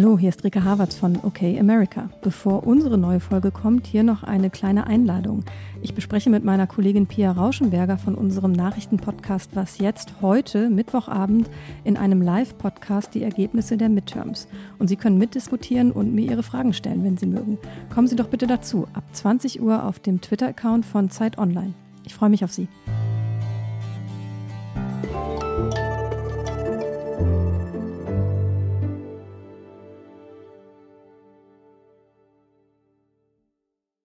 Hallo, hier ist Rika Havertz von OK America. Bevor unsere neue Folge kommt, hier noch eine kleine Einladung. Ich bespreche mit meiner Kollegin Pia Rauschenberger von unserem Nachrichtenpodcast Was jetzt heute, Mittwochabend, in einem Live-Podcast die Ergebnisse der Midterms. Und Sie können mitdiskutieren und mir Ihre Fragen stellen, wenn Sie mögen. Kommen Sie doch bitte dazu, ab 20 Uhr auf dem Twitter-Account von Zeit Online. Ich freue mich auf Sie.